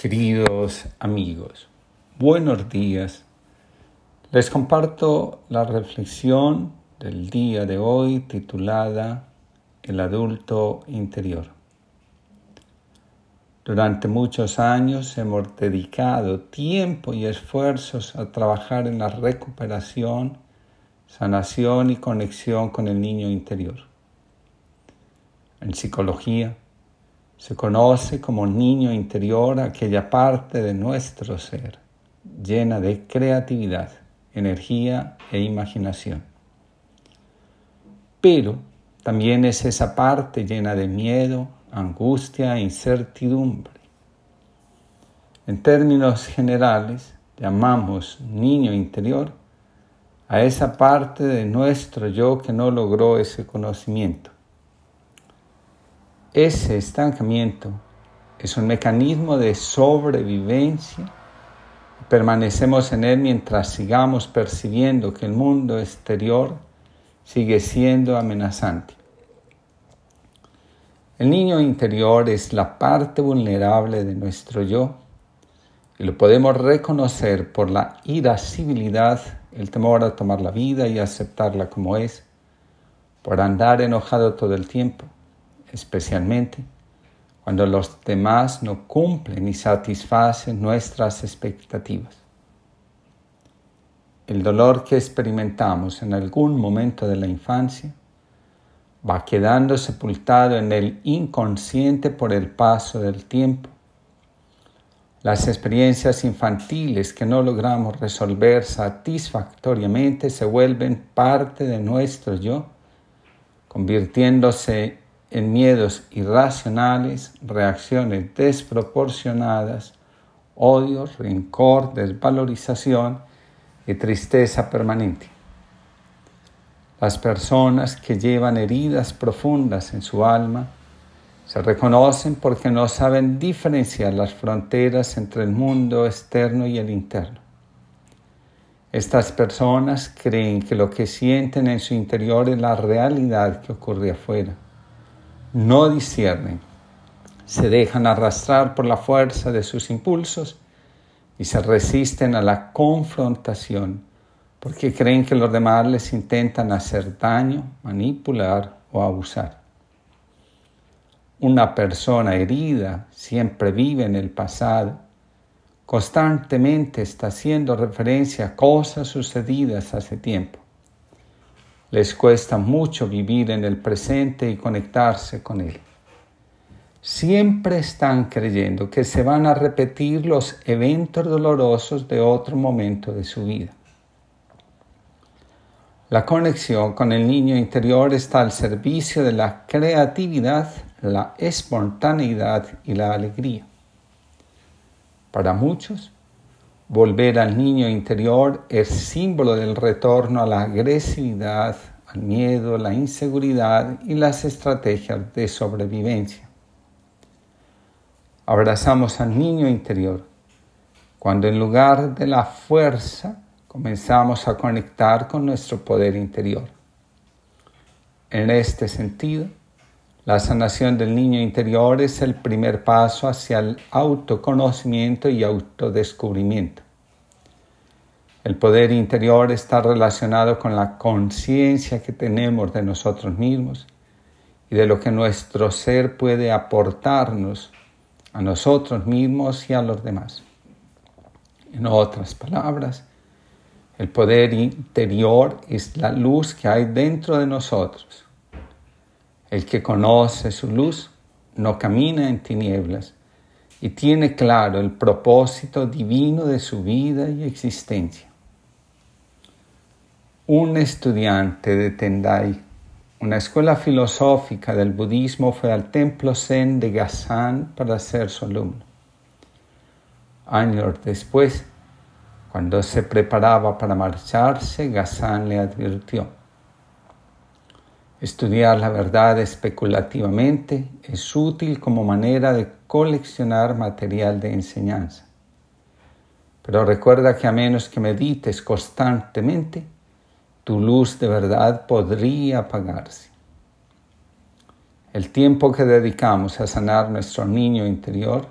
Queridos amigos, buenos días. Les comparto la reflexión del día de hoy titulada El adulto interior. Durante muchos años hemos dedicado tiempo y esfuerzos a trabajar en la recuperación, sanación y conexión con el niño interior. En psicología, se conoce como niño interior aquella parte de nuestro ser llena de creatividad, energía e imaginación. Pero también es esa parte llena de miedo, angustia e incertidumbre. En términos generales, llamamos niño interior a esa parte de nuestro yo que no logró ese conocimiento ese estancamiento es un mecanismo de sobrevivencia. Permanecemos en él mientras sigamos percibiendo que el mundo exterior sigue siendo amenazante. El niño interior es la parte vulnerable de nuestro yo y lo podemos reconocer por la irascibilidad, el temor a tomar la vida y aceptarla como es, por andar enojado todo el tiempo, especialmente cuando los demás no cumplen y satisfacen nuestras expectativas. El dolor que experimentamos en algún momento de la infancia va quedando sepultado en el inconsciente por el paso del tiempo. Las experiencias infantiles que no logramos resolver satisfactoriamente se vuelven parte de nuestro yo, convirtiéndose en miedos irracionales, reacciones desproporcionadas, odio, rencor, desvalorización y tristeza permanente. Las personas que llevan heridas profundas en su alma se reconocen porque no saben diferenciar las fronteras entre el mundo externo y el interno. Estas personas creen que lo que sienten en su interior es la realidad que ocurre afuera no disciernen, se dejan arrastrar por la fuerza de sus impulsos y se resisten a la confrontación porque creen que los demás les intentan hacer daño, manipular o abusar. Una persona herida siempre vive en el pasado, constantemente está haciendo referencia a cosas sucedidas hace tiempo les cuesta mucho vivir en el presente y conectarse con Él. Siempre están creyendo que se van a repetir los eventos dolorosos de otro momento de su vida. La conexión con el niño interior está al servicio de la creatividad, la espontaneidad y la alegría. Para muchos, Volver al niño interior es símbolo del retorno a la agresividad, al miedo, la inseguridad y las estrategias de sobrevivencia. Abrazamos al niño interior cuando en lugar de la fuerza comenzamos a conectar con nuestro poder interior. En este sentido, la sanación del niño interior es el primer paso hacia el autoconocimiento y autodescubrimiento. El poder interior está relacionado con la conciencia que tenemos de nosotros mismos y de lo que nuestro ser puede aportarnos a nosotros mismos y a los demás. En otras palabras, el poder interior es la luz que hay dentro de nosotros el que conoce su luz no camina en tinieblas y tiene claro el propósito divino de su vida y existencia. Un estudiante de Tendai, una escuela filosófica del budismo, fue al templo zen de Gasan para ser su alumno. Años después, cuando se preparaba para marcharse, Gasan le advirtió, Estudiar la verdad especulativamente es útil como manera de coleccionar material de enseñanza. Pero recuerda que a menos que medites constantemente, tu luz de verdad podría apagarse. El tiempo que dedicamos a sanar nuestro niño interior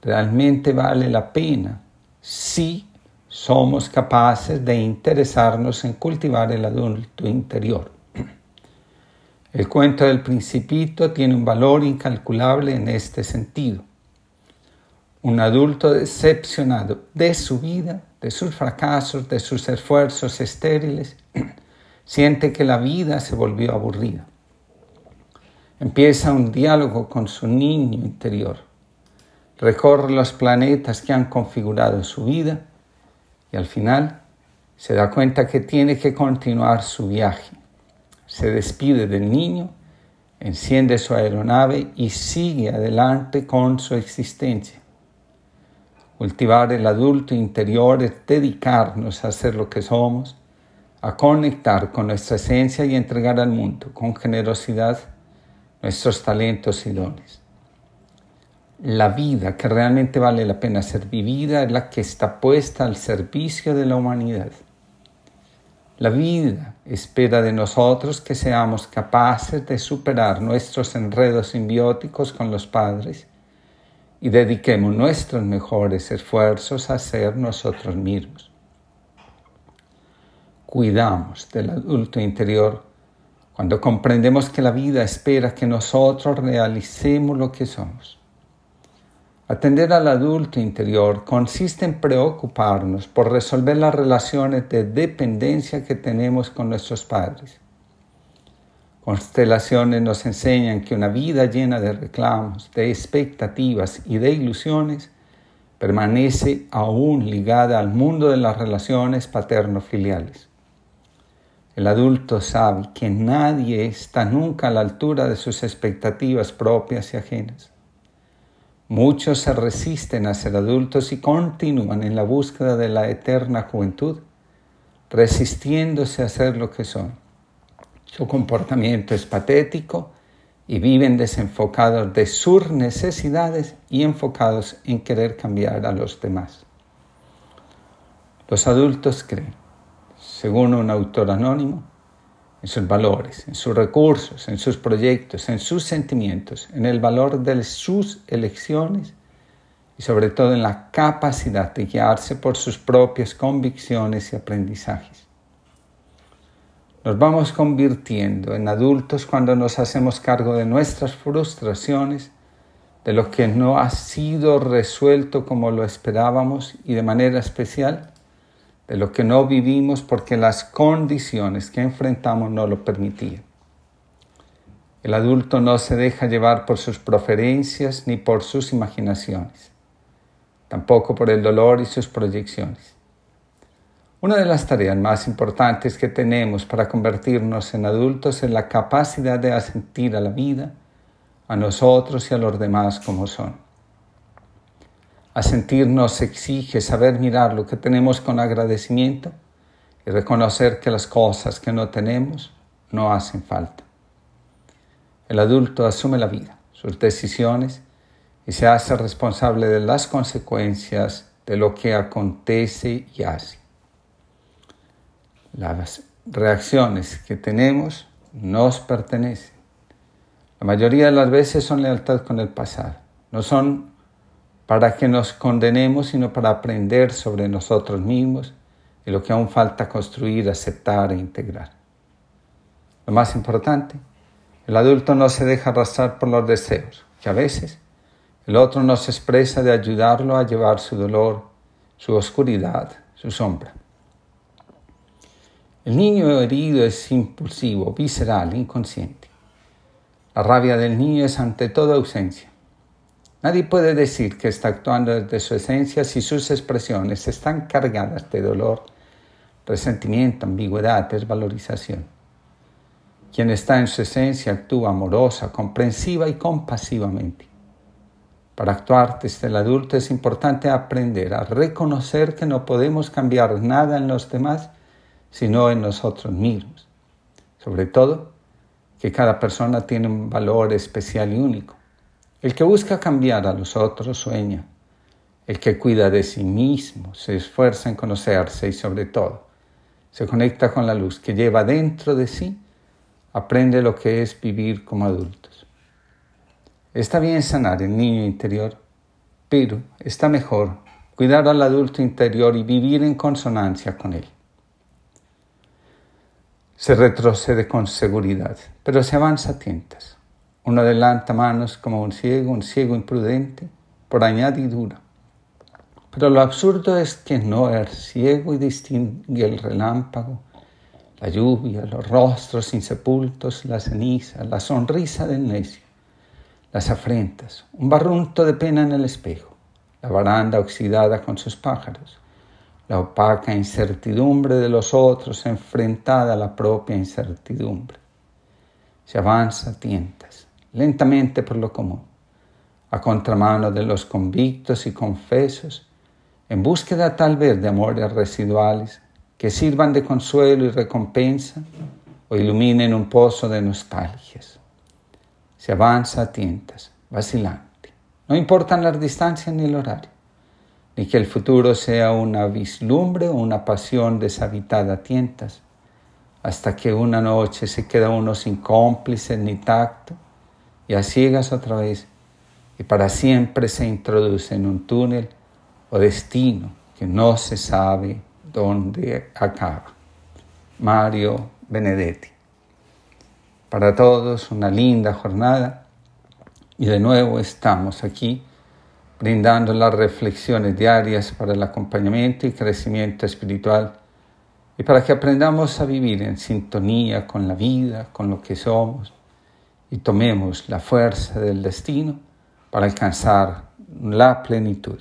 realmente vale la pena si somos capaces de interesarnos en cultivar el adulto interior. El cuento del principito tiene un valor incalculable en este sentido. Un adulto decepcionado de su vida, de sus fracasos, de sus esfuerzos estériles, siente que la vida se volvió aburrida. Empieza un diálogo con su niño interior. Recorre los planetas que han configurado su vida y al final se da cuenta que tiene que continuar su viaje se despide del niño, enciende su aeronave y sigue adelante con su existencia. Cultivar el adulto interior es dedicarnos a ser lo que somos, a conectar con nuestra esencia y entregar al mundo con generosidad nuestros talentos y dones. La vida que realmente vale la pena ser vivida es la que está puesta al servicio de la humanidad. La vida espera de nosotros que seamos capaces de superar nuestros enredos simbióticos con los padres y dediquemos nuestros mejores esfuerzos a ser nosotros mismos. Cuidamos del adulto interior cuando comprendemos que la vida espera que nosotros realicemos lo que somos. Atender al adulto interior consiste en preocuparnos por resolver las relaciones de dependencia que tenemos con nuestros padres. Constelaciones nos enseñan que una vida llena de reclamos, de expectativas y de ilusiones permanece aún ligada al mundo de las relaciones paterno-filiales. El adulto sabe que nadie está nunca a la altura de sus expectativas propias y ajenas. Muchos se resisten a ser adultos y continúan en la búsqueda de la eterna juventud, resistiéndose a ser lo que son. Su comportamiento es patético y viven desenfocados de sus necesidades y enfocados en querer cambiar a los demás. Los adultos creen, según un autor anónimo, en sus valores, en sus recursos, en sus proyectos, en sus sentimientos, en el valor de sus elecciones y sobre todo en la capacidad de guiarse por sus propias convicciones y aprendizajes. Nos vamos convirtiendo en adultos cuando nos hacemos cargo de nuestras frustraciones, de lo que no ha sido resuelto como lo esperábamos y de manera especial de lo que no vivimos porque las condiciones que enfrentamos no lo permitían. El adulto no se deja llevar por sus preferencias ni por sus imaginaciones, tampoco por el dolor y sus proyecciones. Una de las tareas más importantes que tenemos para convertirnos en adultos es la capacidad de asentir a la vida, a nosotros y a los demás como son. A sentirnos exige saber mirar lo que tenemos con agradecimiento y reconocer que las cosas que no tenemos no hacen falta. El adulto asume la vida, sus decisiones y se hace responsable de las consecuencias de lo que acontece y hace. Las reacciones que tenemos nos pertenecen. La mayoría de las veces son lealtad con el pasado, no son para que nos condenemos, sino para aprender sobre nosotros mismos y lo que aún falta construir, aceptar e integrar. Lo más importante, el adulto no se deja arrastrar por los deseos, que a veces el otro nos expresa de ayudarlo a llevar su dolor, su oscuridad, su sombra. El niño herido es impulsivo, visceral, inconsciente. La rabia del niño es ante todo ausencia. Nadie puede decir que está actuando desde su esencia si sus expresiones están cargadas de dolor, resentimiento, ambigüedad, desvalorización. Quien está en su esencia actúa amorosa, comprensiva y compasivamente. Para actuar desde el adulto es importante aprender a reconocer que no podemos cambiar nada en los demás, sino en nosotros mismos. Sobre todo, que cada persona tiene un valor especial y único el que busca cambiar a los otros sueña. El que cuida de sí mismo se esfuerza en conocerse y sobre todo se conecta con la luz que lleva dentro de sí, aprende lo que es vivir como adultos. Está bien sanar el niño interior, pero está mejor cuidar al adulto interior y vivir en consonancia con él. Se retrocede con seguridad, pero se avanza a tientas. Uno adelanta manos como un ciego, un ciego imprudente, por añadidura. Pero lo absurdo es que no es ciego y distingue el relámpago, la lluvia, los rostros insepultos, la ceniza, la sonrisa del necio, las afrentas, un barrunto de pena en el espejo, la baranda oxidada con sus pájaros, la opaca incertidumbre de los otros enfrentada a la propia incertidumbre. Se avanza a tientas, lentamente por lo común, a contramano de los convictos y confesos, en búsqueda tal vez de amores residuales que sirvan de consuelo y recompensa o iluminen un pozo de nostalgias. Se avanza a tientas, vacilante. No importan las distancias ni el horario ni que el futuro sea una vislumbre o una pasión deshabitada a tientas, hasta que una noche se queda uno sin cómplice ni tacto y a ciegas otra vez y para siempre se introduce en un túnel o destino que no se sabe dónde acaba. Mario Benedetti. Para todos una linda jornada y de nuevo estamos aquí brindando las reflexiones diarias para el acompañamiento y crecimiento espiritual y para que aprendamos a vivir en sintonía con la vida, con lo que somos y tomemos la fuerza del destino para alcanzar la plenitud.